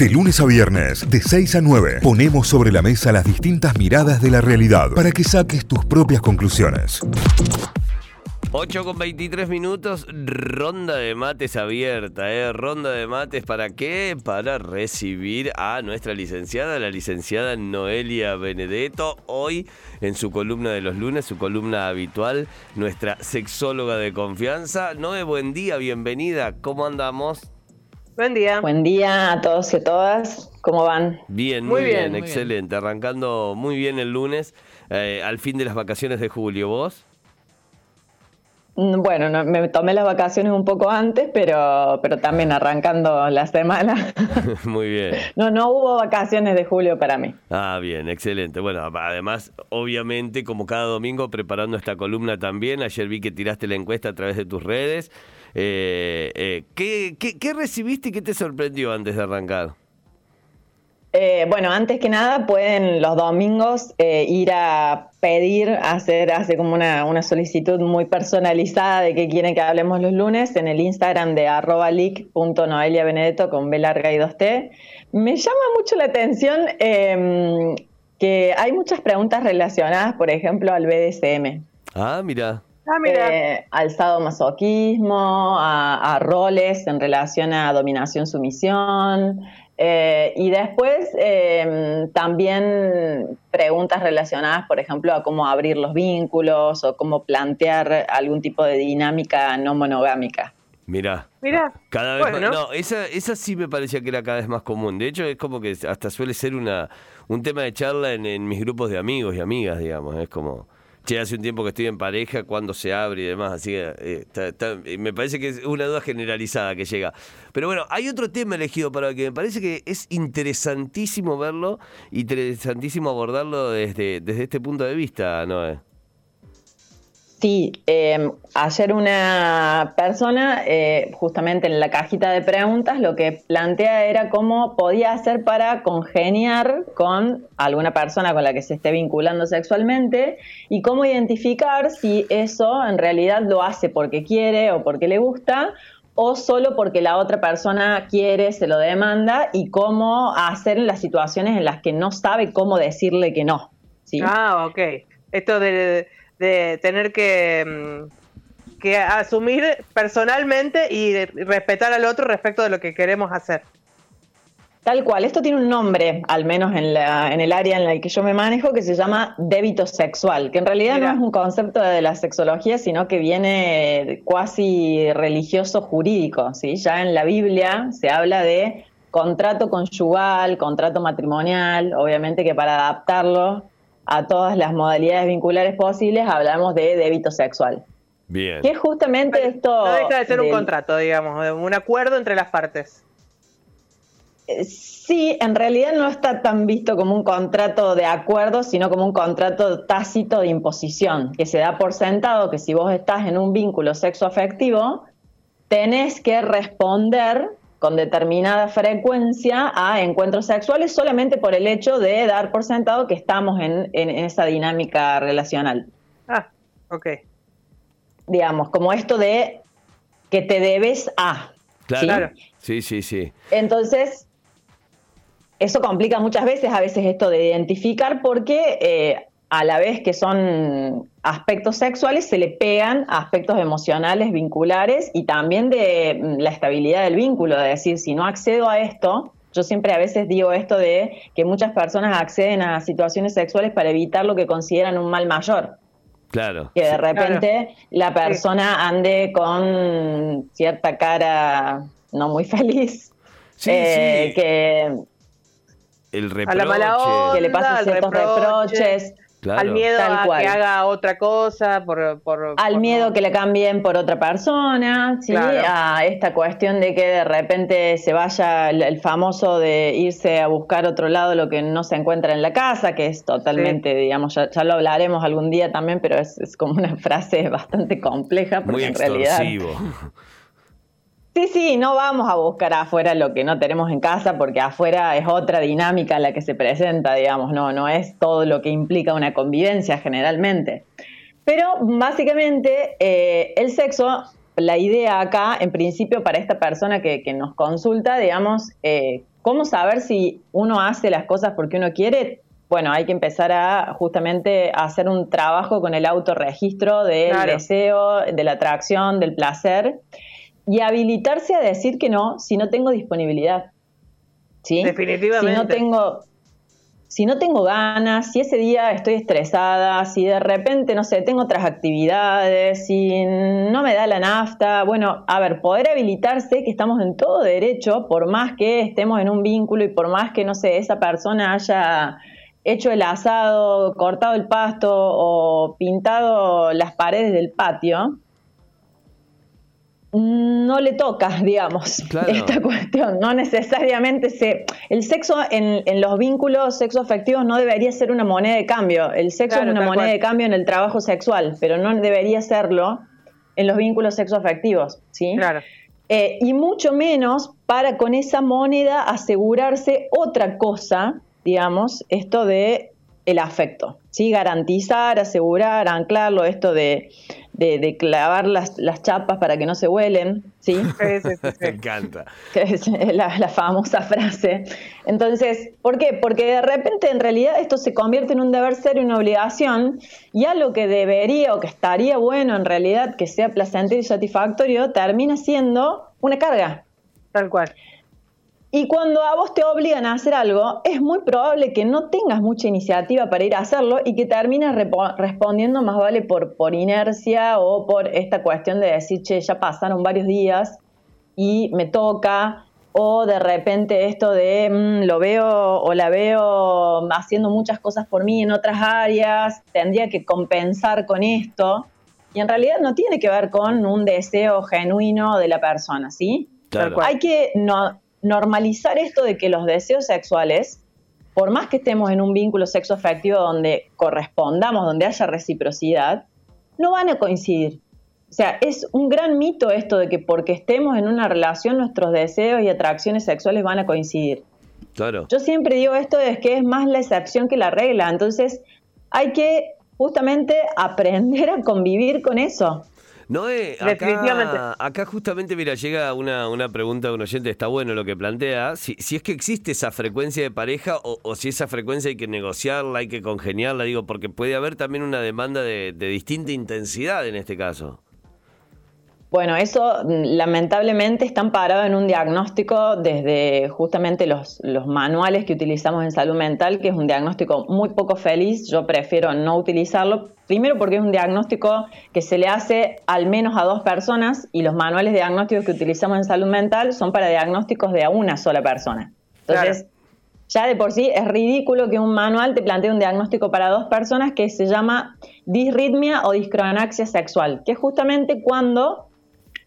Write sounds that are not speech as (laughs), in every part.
De lunes a viernes, de 6 a 9, ponemos sobre la mesa las distintas miradas de la realidad para que saques tus propias conclusiones. 8 con 23 minutos, ronda de mates abierta, ¿eh? Ronda de mates, ¿para qué? Para recibir a nuestra licenciada, la licenciada Noelia Benedetto, hoy en su columna de los lunes, su columna habitual, nuestra sexóloga de confianza. Noe, buen día, bienvenida, ¿cómo andamos? Buen día. Buen día a todos y a todas, ¿cómo van? Bien, muy, bien, excelente, arrancando muy bien el lunes, eh, al fin de las vacaciones de julio, ¿vos? Mm, bueno, me tomé las vacaciones un poco antes, pero, pero también arrancando la semana. (laughs) (laughs) Muy bien. No, no hubo vacaciones de julio para mí. Ah, bien, excelente. Bueno, además, obviamente, como cada domingo, preparando esta columna también. Ayer vi que tiraste la encuesta a través de tus redes. Eh, eh, ¿qué, qué recibiste y qué te sorprendió antes de arrancar? Eh, bueno, antes que nada pueden los domingos ir a pedir, hacer, hacer como una, una, solicitud muy personalizada de que quieren que hablemos los lunes en el Instagram de arroba benedetto con B larga y 2T. Me llama mucho la atención em, que hay muchas preguntas relacionadas, por ejemplo, al BDSM. Ah, mira. Ah. Eh, al sadomasoquismo, a, a roles en relación a dominación-sumisión, eh, y después em, también preguntas relacionadas, por ejemplo, a cómo abrir los vínculos o cómo plantear algún tipo de dinámica no monogámica. Mira, Mira, cada vez más, no, esa, esa sí me parecía que era cada vez más común. De hecho, es como que hasta suele ser una un tema de charla en, en mis grupos de amigos y amigas, digamos. Es como, che, hace un tiempo que estoy en pareja, cuando se abre y demás, así que eh, eh, me parece que es una duda generalizada que llega. Pero bueno, hay otro tema elegido para que me parece que es interesantísimo verlo, interesantísimo abordarlo desde, desde este punto de vista, Noé. Sí, eh, ayer una persona, eh, justamente en la cajita de preguntas, lo que plantea era cómo podía hacer para congeniar con alguna persona con la que se esté vinculando sexualmente y cómo identificar si eso en realidad lo hace porque quiere o porque le gusta o solo porque la otra persona quiere, se lo demanda y cómo hacer en las situaciones en las que no sabe cómo decirle que no. Ah, ok. Esto de de tener que, mm, que asumir personalmente y respetar al otro respecto de lo que queremos hacer. Tal cual, esto tiene un nombre, al menos en, la, en el área en la que yo me manejo, que se llama débito sexual, que en realidad no es un concepto de la sexología, sino que viene cuasi religioso jurídico, ¿sí? Ya en la Biblia se habla de contrato conyugal, contrato matrimonial, obviamente que para adaptarlo a todas las modalidades vinculares posibles, hablamos de débito sexual. Bien. Que justamente esto... No deja de ser un contrato, digamos, un acuerdo entre las partes. Eh, sí, en realidad no está tan visto como un contrato de acuerdo, sino como un contrato tácito de imposición, que se da por sentado que si vos estás en un vínculo sexoafectivo, tenés que responder con determinada frecuencia a encuentros sexuales solamente por el hecho de dar por sentado que estamos en, esa dinámica relacional. Ah, ok. Digamos, como esto de que te debes a. Claro. Sí, sí, sí. Entonces, eso complica muchas veces, a veces esto de identificar porque eh, a la vez que son aspectos sexuales, se le pegan aspectos emocionales, vinculares y también de mm, la estabilidad del vínculo, de decir, si no accedo a esto, yo siempre a veces digo esto de que muchas personas acceden a situaciones sexuales para evitar lo que consideran un mal mayor. Claro. Que de repente la persona ande con cierta cara no muy (laughs) feliz. Sí, eh, Que el reproche. A la mala que le pasen ciertos reproches al miedo a que haga otra cosa, por, al miedo que le cambien por otra persona, ¿sí? a esta cuestión de que de repente se vaya el, famoso de irse a buscar otro lado lo que no se encuentra en la casa, que es totalmente, digamos, ya, lo hablaremos algún día también, pero es, como una frase (laughs) bastante compleja porque Muy en realidad (laughs) Sí, sí, no vamos a buscar afuera lo que no tenemos en casa porque afuera es otra dinámica la que se presenta, digamos, no, no es todo lo que implica una convivencia generalmente. Pero básicamente eh, el sexo, la idea acá, en principio para esta persona que, nos consulta, digamos, eh, ¿cómo saber si uno hace las cosas porque uno quiere? Bueno, hay que empezar a justamente hacer un trabajo con el autorregistro del deseo, de la atracción, del placer y habilitarse a decir que no si no tengo disponibilidad. ¿Sí? Definitivamente. Si no tengo, si no tengo ganas, si ese día estoy estresada, si de repente, no sé, tengo otras actividades, si no me da la nafta, bueno, a ver, poder habilitarse que estamos en todo derecho, por más que estemos en un vínculo y por más que, no sé, esa persona haya hecho el asado, cortado el pasto o pintado las paredes del patio, no le toca, (laughs) digamos, esta cuestión. No necesariamente se. El sexo en, los vínculos sexoafectivos no debería ser una moneda de cambio. El sexo es una moneda de cambio en el trabajo sexual, pero no debería serlo en los vínculos sexoafectivos, ¿sí? Claro. Eh, y mucho menos para con esa moneda asegurarse otra cosa, digamos, esto de el afecto, ¿sí? Garantizar, asegurar, anclarlo, esto de de, clavar las, chapas para que no se huelen, ¿sí? (laughs) Me encanta. (laughs) Que es la, famosa frase. Entonces, ¿por qué? Porque de repente en realidad esto se convierte en un deber ser y una obligación, y a lo que debería o que estaría bueno en realidad que sea placentero y satisfactorio, termina siendo una carga. Tal cual. Y cuando a vos te obligan a hacer algo, es muy probable que no tengas mucha iniciativa para ir a hacerlo y que termines respondiendo más vale por, por inercia o por esta cuestión de decir, che, ya pasaron varios días y me toca, o de repente esto de mm, lo veo o la veo haciendo muchas cosas por mí en otras áreas, tendría que compensar con esto. Y en realidad no tiene que ver con un deseo genuino de la persona, ¿sí? Claro. Hay que no, normalizar esto de que los deseos sexuales, por más que estemos en un vínculo sexo afectivo donde correspondamos, donde haya reciprocidad, no van a coincidir. O sea, es un gran mito esto de que porque estemos en una relación nuestros deseos y atracciones sexuales van a coincidir. Claro. Yo siempre digo esto de que es más la excepción que la regla, entonces hay que justamente aprender a convivir con eso. No, eh, acá, acá justamente, mira, llega una, una pregunta de un oyente, está bueno lo que plantea, si, si es que existe esa frecuencia de pareja o, si esa frecuencia hay que negociarla, hay que congeniarla, digo, porque puede haber también una demanda de distinta intensidad en este caso. Bueno, eso mm, lamentablemente está parado en un diagnóstico desde justamente los, los, manuales que utilizamos en salud mental, que es un diagnóstico muy poco feliz. Yo prefiero no utilizarlo, primero porque es un diagnóstico que se le hace al menos a dos personas y los manuales diagnósticos que utilizamos en salud mental son para diagnósticos de a una sola persona. Entonces, ya de por sí es ridículo que un manual te plantee un diagnóstico para dos personas que se llama disritmia o discronaxia sexual, que es justamente cuando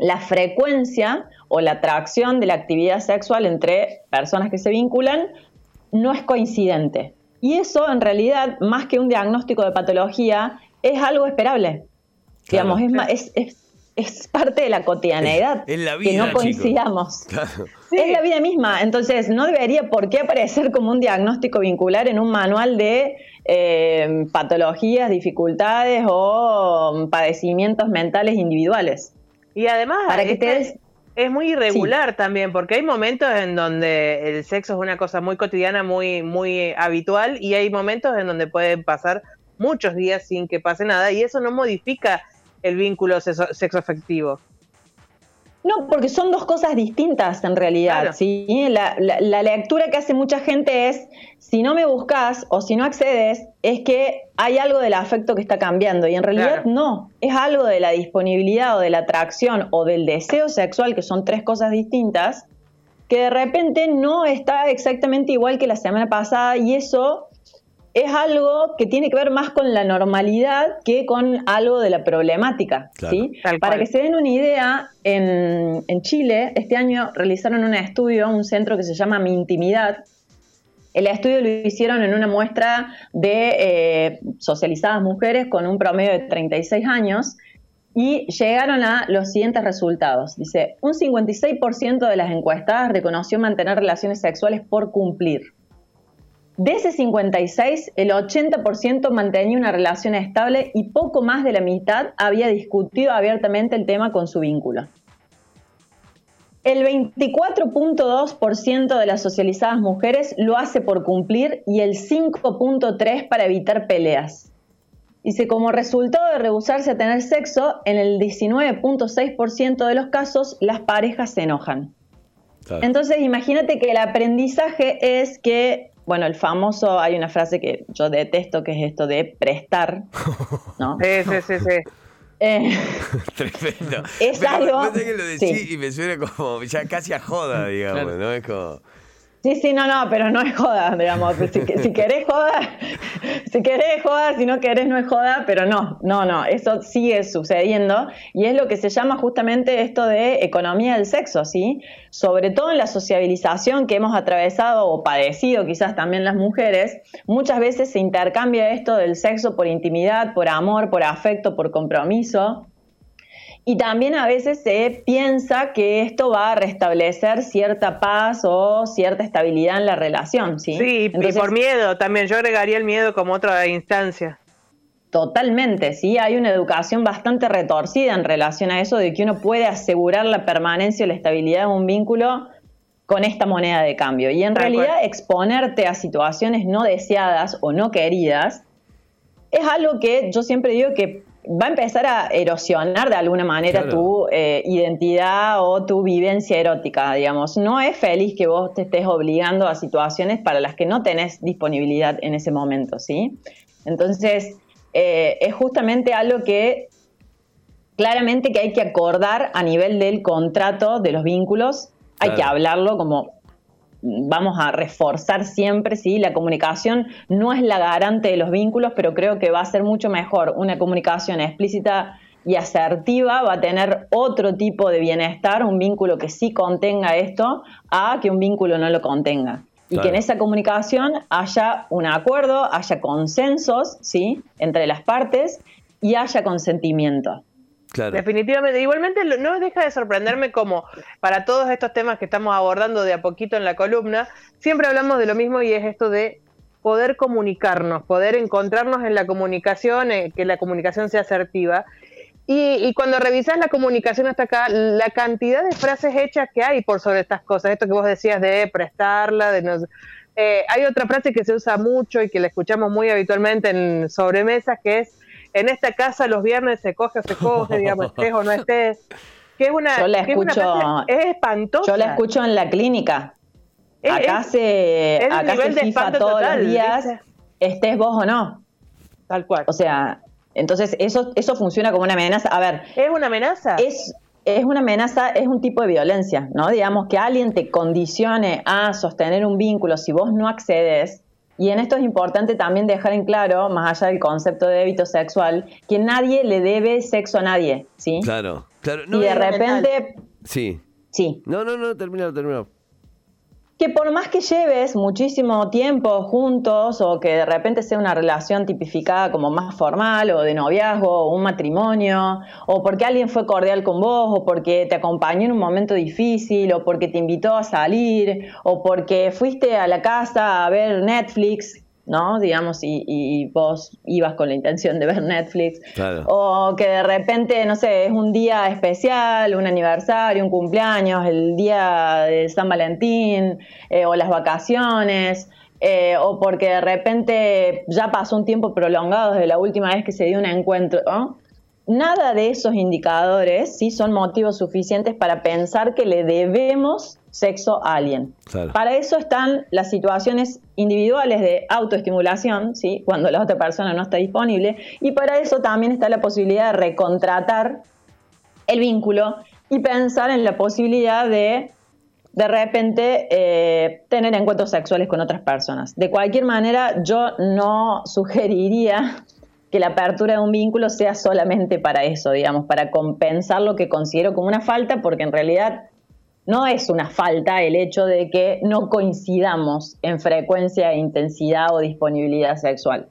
la frecuencia o la atracción de la actividad sexual entre personas que se vinculan no es coincidente. Y eso, en realidad, más que un diagnóstico de patología, es algo esperable. Digamos, es, es, parte de la cotidianeidad que no coincidamos. (laughs) Es la vida misma. Entonces, no debería por qué aparecer como un diagnóstico vincular en un manual de eh, patologías, dificultades o padecimientos mentales individuales. Y además, para que es, muy irregular también, porque hay momentos en donde el sexo es una cosa muy cotidiana, muy, muy habitual, y hay momentos en donde pueden pasar muchos días sin que pase nada, y eso no modifica el vínculo sexo afectivo. No, porque son dos cosas distintas en realidad. ¿sí? La, lectura que hace mucha gente es, si no me buscas o si no accedes, es que hay algo del afecto que está cambiando. Y en realidad no, es algo de la disponibilidad o de la atracción o del deseo sexual, que son tres cosas distintas, que de repente no está exactamente igual que la semana pasada y eso es algo que tiene que ver más con la normalidad que con algo de la problemática. ¿sí? Para que se den una idea, en, Chile este año realizaron un estudio, un centro que se llama Mi Intimidad. El estudio lo hicieron en una muestra de eh, socializadas mujeres con un promedio de 36 años y llegaron a los siguientes resultados. Dice, un 56% de las encuestadas reconoció mantener relaciones sexuales por cumplir. De ese 56, el 80% mantenía una relación estable y poco más de la mitad había discutido abiertamente el tema con su vínculo. El 24.2% de las socializadas mujeres lo hace por cumplir y el 5.3% para evitar peleas. Dice, como resultado de rehusarse a tener sexo, en el 19.6% de los casos las parejas se enojan. Entonces, imagínate que el aprendizaje es que, bueno, el famoso, hay una frase que yo detesto, que es esto de prestar, ¿no? (laughs) Sí, sí, sí, sí. Eh, (laughs) Tremendo. Es Pero algo- que lo decís sí. y me suena como ya casi a joda, digamos, ¿no? Es como. Sí, sí, no, no, pero no es joda, digamos. Si, si querés joda, (laughs) si querés joda, si no querés no es joda, pero no, no, no, eso sigue sucediendo y es lo que se llama justamente esto de economía del sexo, ¿sí? Sobre todo en la sociabilización que hemos atravesado o padecido quizás también las mujeres, muchas veces se intercambia esto del sexo por intimidad, por amor, por afecto, por compromiso. Y también a veces se piensa que esto va a restablecer cierta paz o cierta estabilidad en la relación, ¿sí? Sí, y por miedo también. Yo agregaría el miedo como otra instancia. Totalmente, sí, hay una educación bastante retorcida en relación a eso de que uno puede asegurar la permanencia o la estabilidad de un vínculo con esta moneda de cambio. Y en realidad exponerte a situaciones no deseadas o no queridas es algo que yo siempre digo que va a empezar a erosionar de alguna manera Claro. tu eh, identidad o tu vivencia erótica, digamos. No es feliz que vos te estés obligando a situaciones para las que no tenés disponibilidad en ese momento, ¿sí? Entonces, eh, es justamente algo que claramente que hay que acordar a nivel del contrato de los vínculos, hay que hablarlo como vamos a reforzar siempre, sí, la comunicación no es la garante de los vínculos, pero creo que va a ser mucho mejor una comunicación explícita y asertiva, va a tener otro tipo de bienestar, un vínculo que sí contenga esto, a que un vínculo no lo contenga. Y Claro. que en esa comunicación haya un acuerdo, haya consensos, ¿sí? Entre las partes y haya consentimiento. Definitivamente. Igualmente no deja de sorprenderme como para todos estos temas que estamos abordando de a poquito en la columna, siempre hablamos de lo mismo y es esto de poder comunicarnos, poder encontrarnos en la comunicación, eh, que la comunicación sea asertiva. Y, y cuando revisas la comunicación hasta acá, la cantidad de frases hechas que hay por sobre estas cosas, esto que vos decías de prestarla, de no, eh, hay otra frase que se usa mucho y que la escuchamos muy habitualmente en sobremesas, que es, en esta casa los viernes se coge o se coge, digamos, (laughs) estés o no estés. Que es una, Yo la que es una escucho- es espantosa. Yo la escucho en la clínica. Es- acá es- se, acá nivel se de FIFA todos total, los días, ¿viste? estés vos o no. Tal cual. O sea, entonces eso, eso funciona como una amenaza. A ver, ¿Es una amenaza? es, es una amenaza, es un tipo de violencia, ¿no? Digamos que alguien te condicione a sostener un vínculo si vos no accedes. Y en esto es importante también dejar en claro, más allá del concepto de débito sexual, que nadie le debe sexo a nadie, ¿sí? Claro, claro. No, y de repente, Sí. sí, No, no, no, terminado, terminado. Que por más que lleves muchísimo tiempo juntos o que de repente sea una relación tipificada como más formal o de noviazgo o un matrimonio o porque alguien fue cordial con vos o porque te acompañó en un momento difícil o porque te invitó a salir o porque fuiste a la casa a ver Netflix, ¿no? Digamos, y, y vos ibas con la intención de ver Netflix. Claro. O que de repente, no sé, es un día especial, un aniversario, un cumpleaños, el día de San Valentín, eh, o las vacaciones, eh, o porque de repente ya pasó un tiempo prolongado desde la última vez que se dio un encuentro, ¿no? Nada de esos indicadores sí son motivos suficientes para pensar que le debemos sexo a alguien. Claro. Para eso están las situaciones individuales de autoestimulación, ¿sí? cuando la otra persona no está disponible, y para eso también está la posibilidad de recontratar el vínculo y pensar en la posibilidad de de repente eh, tener encuentros sexuales con otras personas. De cualquier manera, yo no sugeriría que la apertura de un vínculo sea solamente para eso, digamos, para compensar lo que considero como una falta, porque en realidad no es una falta el hecho de que no coincidamos en frecuencia, intensidad o disponibilidad sexual.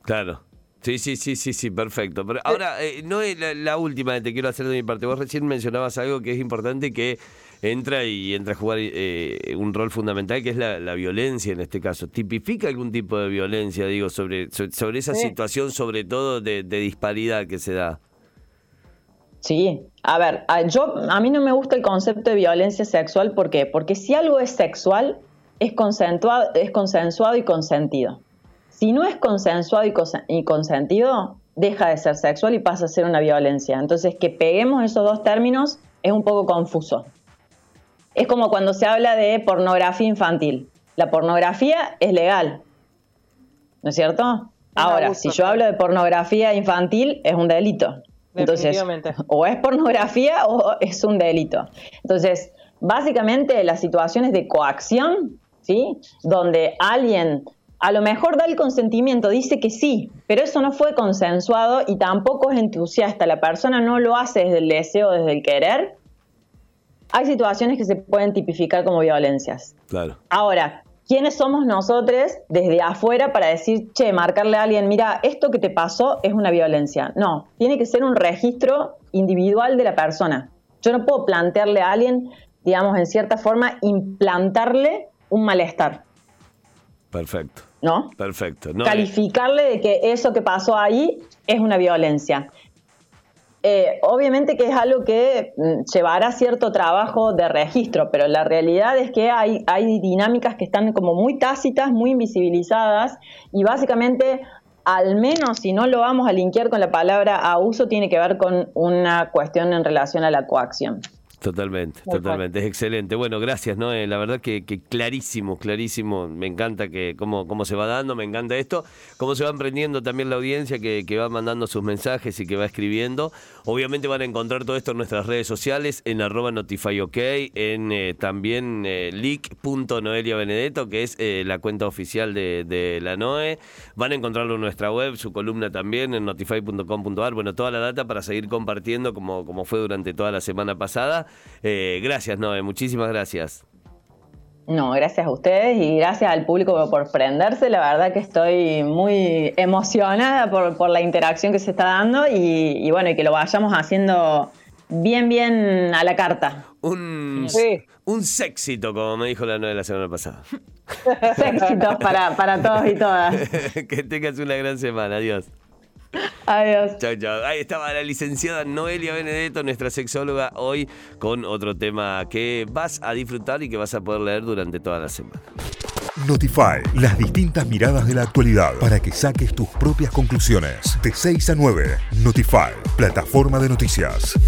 Claro. Sí, sí, sí, sí, sí, perfecto. Pero ahora, eh, no es la, la última que te quiero hacer de mi parte. Vos recién mencionabas algo que es importante que entra y entra a jugar eh, un rol fundamental, que es la, la violencia en este caso. ¿Tipifica algún tipo de violencia, digo, sobre, sobre, sobre esa Sí. situación, sobre todo de, de disparidad que se da? Sí, a ver, a, yo, a mí no me gusta el concepto de violencia sexual, ¿por qué? Porque si algo es sexual, es consensuado, es consensuado y consentido. Si no es consensuado y, y consentido, deja de ser sexual y pasa a ser una violencia. Entonces, que peguemos esos dos términos es un poco confuso. Es como cuando se habla de pornografía infantil. La pornografía es legal, ¿no es cierto? Ahora, si yo hablo de pornografía infantil, es un delito. Entonces, o es pornografía o es un delito. Entonces, básicamente las situaciones de coacción, ¿sí? Donde alguien a lo mejor da el consentimiento, dice que sí, pero eso no fue consensuado y tampoco es entusiasta, la persona no lo hace desde el deseo, desde el querer, hay situaciones que se pueden tipificar como violencias. Claro. Ahora, ¿quiénes somos nosotros desde afuera para decir, che, marcarle a alguien, mira, esto que te pasó es una violencia? No, tiene que ser un registro individual de la persona. Yo no puedo plantearle a alguien, digamos, en cierta forma, implantarle un malestar. Perfecto. ¿No? Perfecto. Calificarle de que eso que pasó ahí es una violencia. Eh, obviamente que es algo que mm, llevará cierto trabajo de registro, pero la realidad es que hay, dinámicas que están como muy tácitas, muy invisibilizadas y básicamente, al menos si no lo vamos a linkear con la palabra abuso, tiene que ver con una cuestión en relación a la coacción. Totalmente, totalmente, es excelente. Bueno, gracias, ¿no? la verdad que, clarísimo, clarísimo. Me encanta que cómo, cómo se va dando, me encanta esto, cómo se va emprendiendo también la audiencia que, que, va mandando sus mensajes y que va escribiendo. Obviamente van a encontrar todo esto en nuestras redes sociales, en arroba notifyok, en eh, también eh, leak.noeliabenedetto, que es eh, la cuenta oficial de, de, la NOE. Van a encontrarlo en nuestra web, su columna también, en notify.com.ar. Bueno, toda la data para seguir compartiendo como, como fue durante toda la semana pasada. Eh, gracias, Noé, muchísimas gracias. No, gracias a ustedes y gracias al público por prenderse. La verdad que estoy muy emocionada por, la interacción que se está dando y, bueno, y que lo vayamos haciendo bien, bien a la carta. Un, un sexito, como me dijo la Noé la semana pasada. (laughs) Séxitos para, para todos y todas. (laughs) que tengas una gran semana. Adiós. Adiós. Chao, chao. Ahí estaba la licenciada Noelia Benedetto, nuestra sexóloga, hoy con otro tema que vas a disfrutar y que vas a poder leer durante toda la semana. Notify, las distintas miradas de la actualidad para que saques tus propias conclusiones. De 6 a 9, Notify, plataforma de noticias.